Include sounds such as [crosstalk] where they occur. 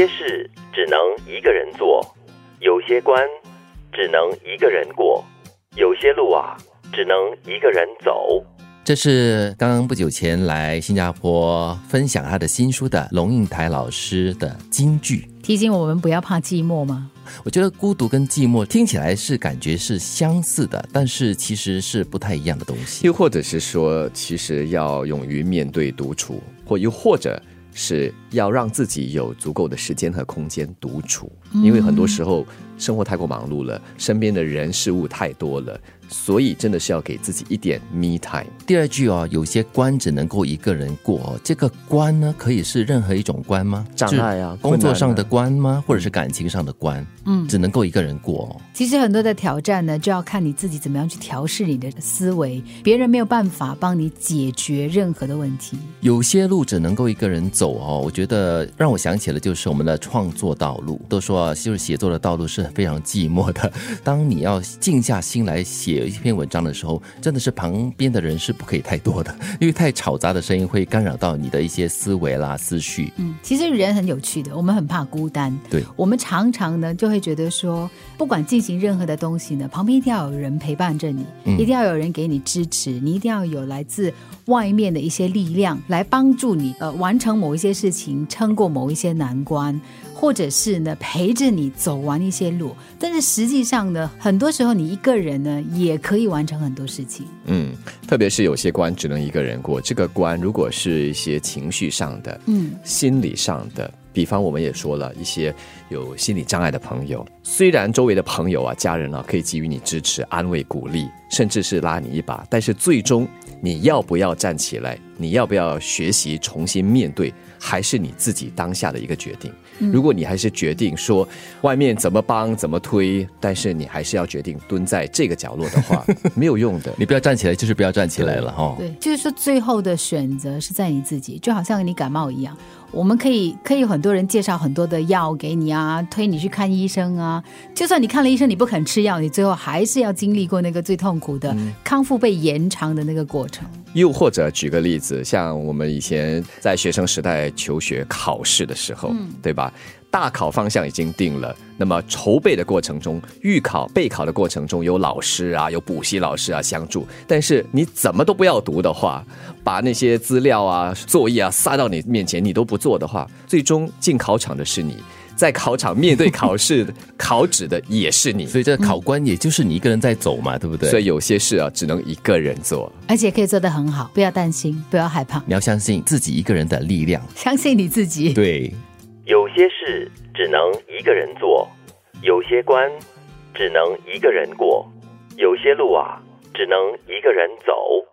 些事只能一个人做，有些关只能一个人过，有些路啊只能一个人走。这是刚刚不久前来新加坡分享他的新书的龙应台老师的金句，提醒我们不要怕寂寞吗？我觉得孤独跟寂寞听起来是感觉是相似的，但是其实是不太一样的东西。又或者是说，其实要勇于面对独处，或又或者是要让自己有足够的时间和空间独处，因为很多时候生活太过忙碌了，身边的人事物太多了。所以真的是要给自己一点 me time。第二句哦，有些关只能够一个人过。这个关呢，可以是任何一种关吗？障碍啊，工作上的关吗？或者是感情上的关？嗯，只能够一个人过。其实很多的挑战呢，就要看你自己怎么样去调试你的思维。别人没有办法帮你解决任何的问题。有些路只能够一个人走哦。我觉得让我想起了就是我们的创作道路。都说啊，就是写作的道路是非常寂寞的。当你要静下心来写。有一篇文章的时候，真的是旁边的人是不可以太多的，因为太吵杂的声音会干扰到你的一些思维啦、思绪。嗯，其实人很有趣的，我们很怕孤单。对，我们常常呢就会觉得说，不管进行任何的东西呢，旁边一定要有人陪伴着你，一定要有人给你支持，你一定要有来自外面的一些力量来帮助你，呃，完成某一些事情，撑过某一些难关。或者是呢，陪着你走完一些路，但是实际上呢，很多时候你一个人呢，也可以完成很多事情。嗯，特别是有些关只能一个人过，这个关如果是一些情绪上的，嗯，心理上的，比方我们也说了一些有心理障碍的朋友，虽然周围的朋友啊、家人啊可以给予你支持、安慰、鼓励，甚至是拉你一把，但是最终你要不要站起来？你要不要学习重新面对？还是你自己当下的一个决定。如果你还是决定说外面怎么帮怎么推，但是你还是要决定蹲在这个角落的话，[laughs] 没有用的。你不要站起来，就是不要站起来了哈。对，就是说最后的选择是在你自己，就好像你感冒一样。我们可以可以很多人介绍很多的药给你啊，推你去看医生啊。就算你看了医生，你不肯吃药，你最后还是要经历过那个最痛苦的康复被延长的那个过程。又或者举个例子，像我们以前在学生时代求学考试的时候，对吧？大考方向已经定了，那么筹备的过程中、预考、备考的过程中，有老师啊，有补习老师啊相助。但是你怎么都不要读的话，把那些资料啊、作业啊撒到你面前，你都不做的话，最终进考场的是你，在考场面对考试 [laughs] 考纸的也是你。所以这考官也就是你一个人在走嘛，对不对？所以有些事啊，只能一个人做，而且可以做得很好。不要担心，不要害怕，你要相信自己一个人的力量，相信你自己。对。有些事只能一个人做，有些关只能一个人过，有些路啊只能一个人走。